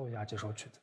奏一下这首曲子。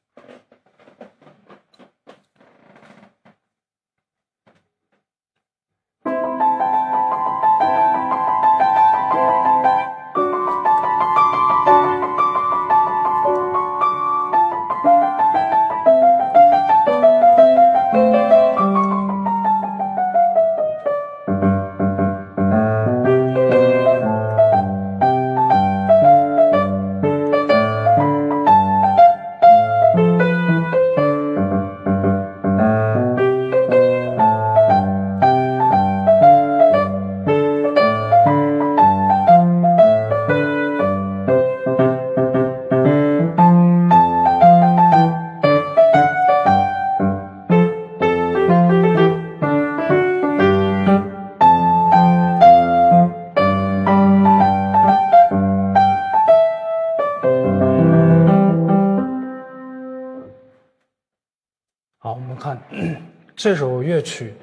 这首乐曲，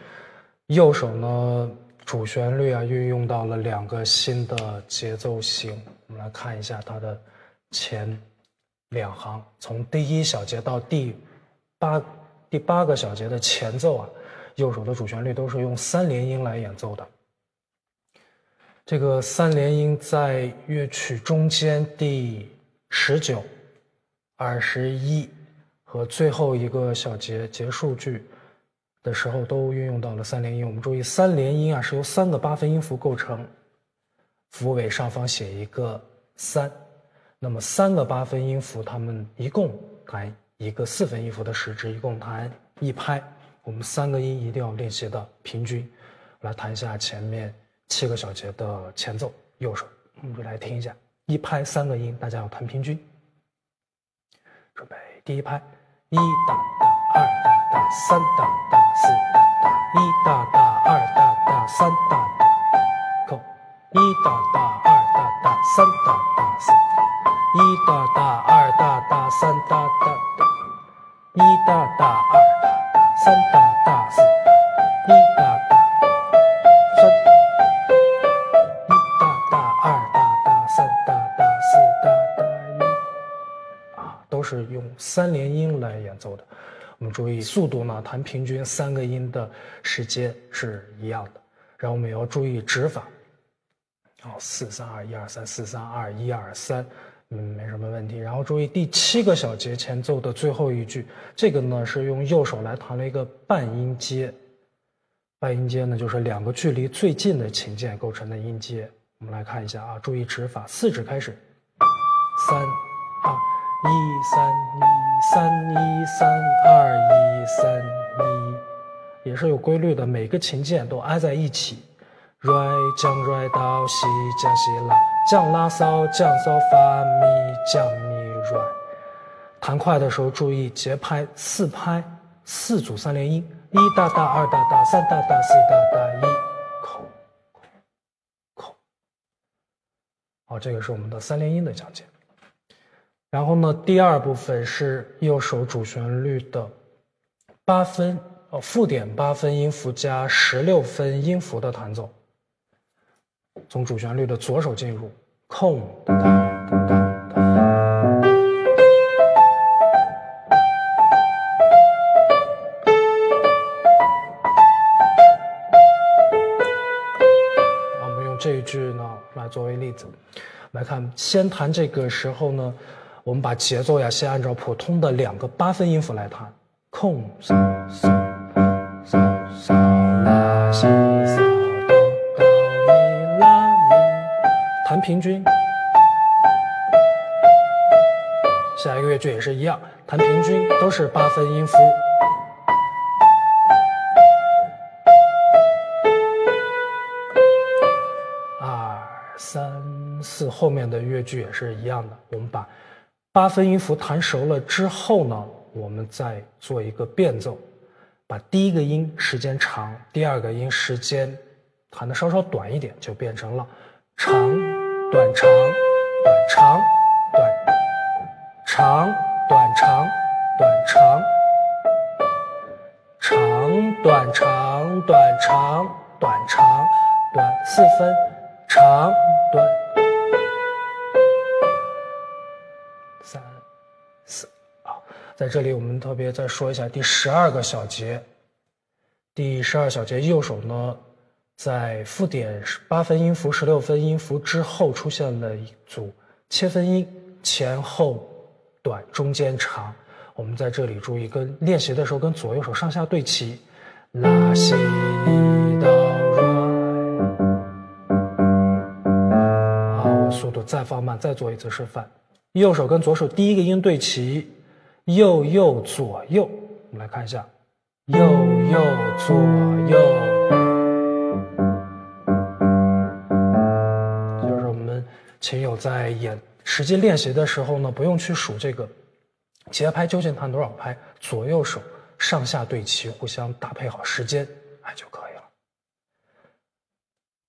右手呢主旋律啊运用到了两个新的节奏型。我们来看一下它的前两行，从第一小节到第八第八个小节的前奏啊，右手的主旋律都是用三连音来演奏的。这个三连音在乐曲中间第十九、二十一。和最后一个小节结束句的时候都运用到了三连音。我们注意，三连音啊是由三个八分音符构成，符尾上方写一个三，那么三个八分音符它们一共弹一个四分音符的时值，一共弹一拍。我们三个音一定要练习的平均。来弹一下前面七个小节的前奏，右手，我们就来听一下，一拍三个音，大家要弹平均。准备，第一拍。一哒哒二大大，三大大，四大大，一大大，二大大，三大大，扣，一大大，二大大，三大大，四，一大大，二大大，三大大，一大大，二大大，三大大，四，一大大，三，一大大，二大大，三大大，四大大，一，啊，都是用三连音来演奏的。我们注意速度呢，弹平均三个音的时间是一样的。然后我们也要注意指法。好，四三二一二三，四三二一二三，嗯，没什么问题。然后注意第七个小节前奏的最后一句，这个呢是用右手来弹了一个半音阶。半音阶呢就是两个距离最近的琴键构成的音阶。我们来看一下啊，注意指法，四指开始，三二一三一。三一三二一三一，也是有规律的，每个琴键都挨在一起。瑞降瑞哆西降西拉降拉嗦降嗦发咪降咪瑞。弹快的时候注意节拍四拍四组三连音，一大大二大大三大大四大大一口口。好，这个是我们的三连音的讲解。然后呢，第二部分是右手主旋律的八分哦，附点八分音符加十六分音符的弹奏。从主旋律的左手进入，空哒哒哒哒。我们用这一句呢来作为例子，来看，先弹这个时候呢。我们把节奏呀，先按照普通的两个八分音符来弹，空嗦嗦嗦嗦拉西嗦哆哆咪拉咪，弹平均。下一个乐句也是一样，弹平均，都是八分音符。二三四，后面的乐句也是一样的，我们把。八分音符弹熟了之后呢，我们再做一个变奏，把第一个音时间长，第二个音时间弹的稍稍短一点，就变成了长短长短长短长短长短长短长短长短长短四分长短。在这里我们特别再说一下第十二个小节。第十二小节，右手呢，在附点八分音符、十六分音符之后出现了一组切分音，前后短，中间长。我们在这里注意，跟练习的时候跟左右手上下对齐，拉西哆来。好，速度再放慢，再做一次示范。右手跟左手第一个音对齐，右右左右。我们来看一下。右右左右，就是我们琴友在演实际练习的时候呢，不用去数这个节拍究竟弹多少拍，左右手上下对齐，互相搭配好时间，哎就可以了。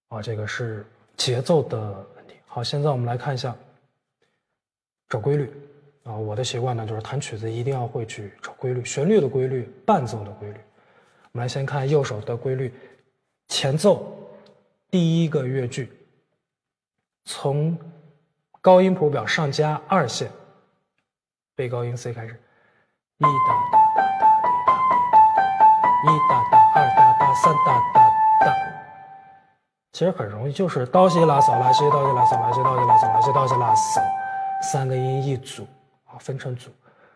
啊，这个是节奏的问题。好，现在我们来看一下找规律。啊，我的习惯呢，就是弹曲子一定要会去找规律，旋律的规律，伴奏的规律。我们来先看右手的规律，前奏第一个乐句，从高音谱表上加二线，背高音 C 开始，一哒哒哒哒哒哒一哒哒二哒哒三哒哒哒，其实很容易，就是哆西拉嗦拉西哆西拉嗦拉西哆西拉嗦拉西哆西拉嗦，三个音一组。分成组，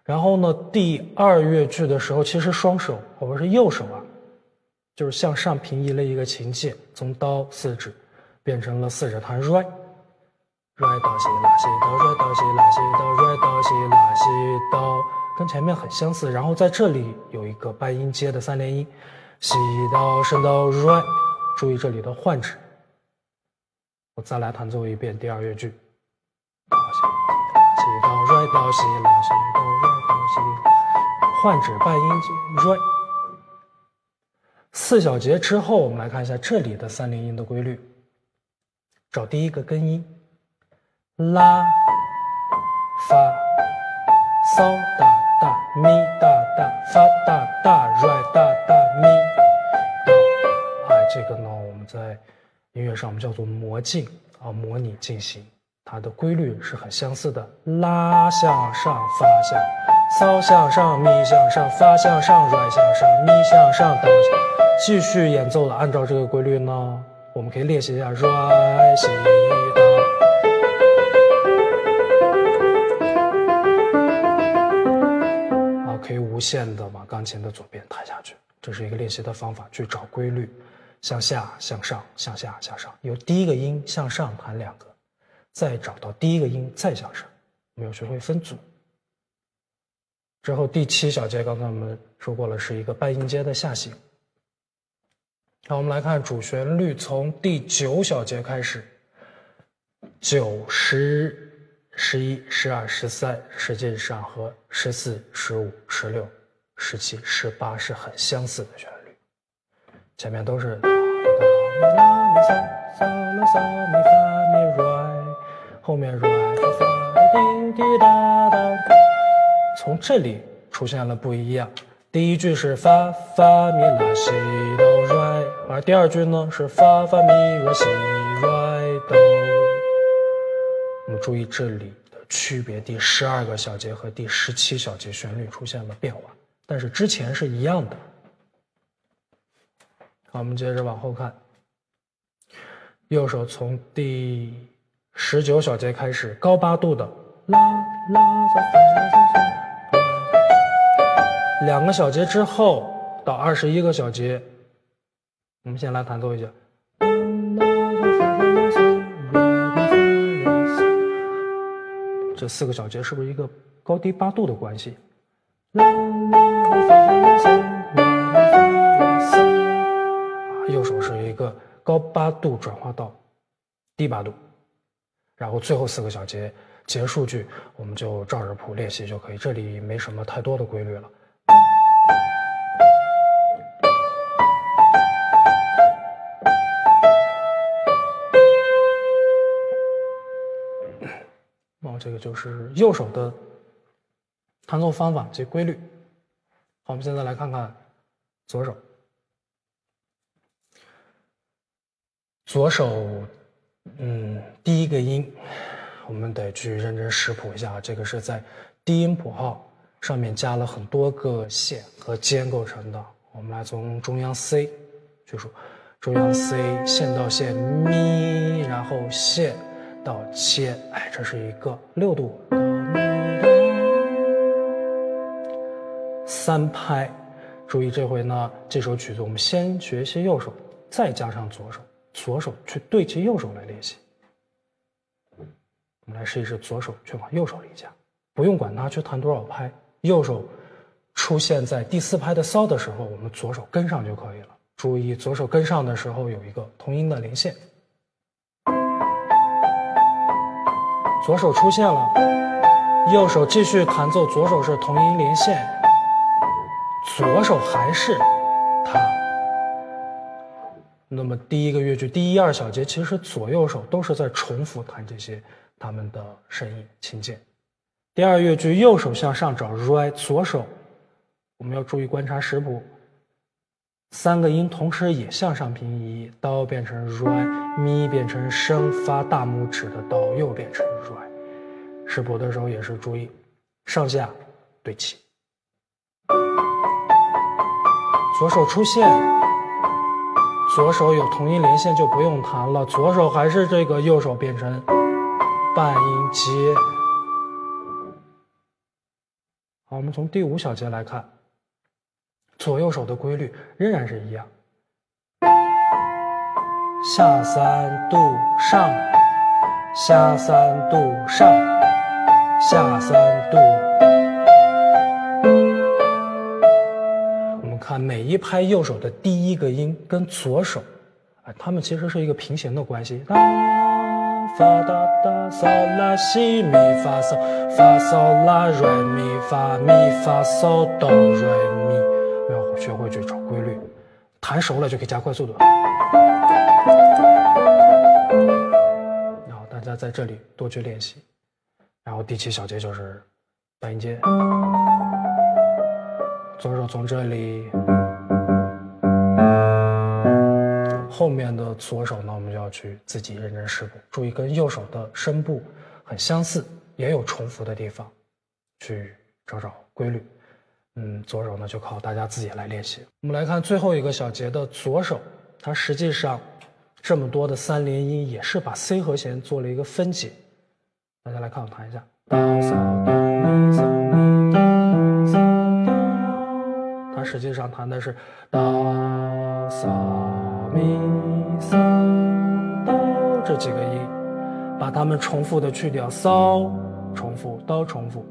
然后呢，第二乐句的时候，其实双手我们是右手啊，就是向上平移了一个琴键，从哆四指变成了四指弹 re，re 哆西拉西哆，re 哆西拉西哆，re 哆西拉西哆，跟前面很相似。然后在这里有一个半音阶的三连音，西哆升哆 re，注意这里的换指。我再来弹奏一遍第二乐句。瑞哆西拉西哆瑞哆西，换指半音阶瑞。四小节之后，我们来看一下这里的三连音的规律。找第一个根音，拉、发、嗦哒哒、咪哒哒、发哒哒、瑞哒哒、咪哆。哎，这个呢，我们在音乐上我们叫做模进啊，模拟进行。它的规律是很相似的，拉向上，发向，骚向上，咪向上，发向上，软向上，咪向上，哆继续演奏了。按照这个规律呢，我们可以练习一下，软西哆，啊，可以无限的往钢琴的左边弹下去。这是一个练习的方法，去找规律，向下，向上，向下，向上，由第一个音向上弹两个。再找到第一个音，再向上，我们要学会分组。之后第七小节，刚才我们说过了，是一个半音阶的下行。好，我们来看主旋律，从第九小节开始，九、十、十一、十二、十三，实际上和十四、十五、十六、十七、十八是很相似的旋律，前面都是。后面 re 发滴滴答答，从这里出现了不一样。第一句是发发咪拉西哆 re，而第二句呢是发发咪瑞西 re 哆。我们注意这里的区别，第十二个小节和第十七小节旋律出现了变化，但是之前是一样的。好，我们接着往后看，右手从第。十九小节开始，高八度的两个小节之后到二十一个小节，我们先来弹奏一下。这四个小节是不是一个高低八度的关系？啊，右手是一个高八度转化到低八度。然后最后四个小节结束句，我们就照着谱练习就可以。这里没什么太多的规律了。哦，这个就是右手的弹奏方法及规律。好，我们现在来看看左手，左手。嗯，第一个音，我们得去认真识谱一下。这个是在低音谱号，上面加了很多个线和尖构成的。我们来从中央 C 去数，中央 C 线到线咪，然后线到切，哎，这是一个六度三拍。注意这回呢，这首曲子我们先学习右手，再加上左手，左手去对齐右手来练习。我们来试一试左手去往右手里加，不用管它去弹多少拍，右手出现在第四拍的骚的时候，我们左手跟上就可以了。注意左手跟上的时候有一个同音的连线，左手出现了，右手继续弹奏，左手是同音连线，左手还是它。那么第一个乐句第一二小节，其实左右手都是在重复弹这些。他们的声音琴键。第二乐句，右手向上找 re，左手我们要注意观察识谱，三个音同时也向上平移，哆变成 re，咪变成升，发大拇指的哆又变成 re。识谱的时候也是注意上下对齐。左手出现，左手有同音连线就不用弹了，左手还是这个，右手变成。半音阶，好，我们从第五小节来看，左右手的规律仍然是一样，下三度上，下三度上，下三度。看每一拍右手的第一个音跟左手，哎，它们其实是一个平行的关系。发哒哒嗦拉西咪发嗦发嗦拉瑞咪发咪发嗦哆瑞咪，要学会去找规律，弹熟了就可以加快速度。然后大家在这里多去练习。然后第七小节就是半音阶，左手从这里。后面的左手呢，我们就要去自己认真试谱，注意跟右手的声部很相似，也有重复的地方，去找找规律。嗯，左手呢就靠大家自己来练习。我们来看最后一个小节的左手，它实际上这么多的三连音也是把 C 和弦做了一个分解。大家来看我弹一下，哆嗦哆咪嗦实际上弹的是哆嗦。咪嗦哆这几个音，把它们重复的去掉，嗦重复，哆重复，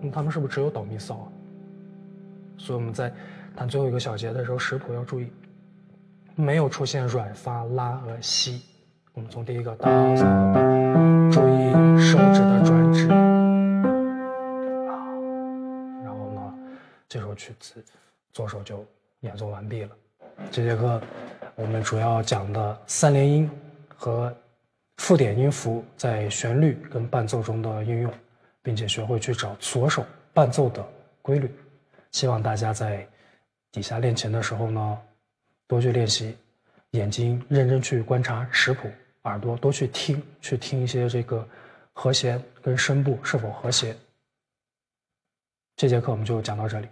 那它们是不是只有哆咪嗦啊？所以我们在弹最后一个小节的时候，识谱要注意，没有出现软发拉和西。我们从第一个哆嗦哆，注意手指的转指这首曲子左手就演奏完毕了。这节课我们主要讲的三连音和附点音符在旋律跟伴奏中的应用，并且学会去找左手伴奏的规律。希望大家在底下练琴的时候呢，多去练习，眼睛认真去观察识谱，耳朵多去听，去听一些这个和弦跟声部是否和谐。这节课我们就讲到这里。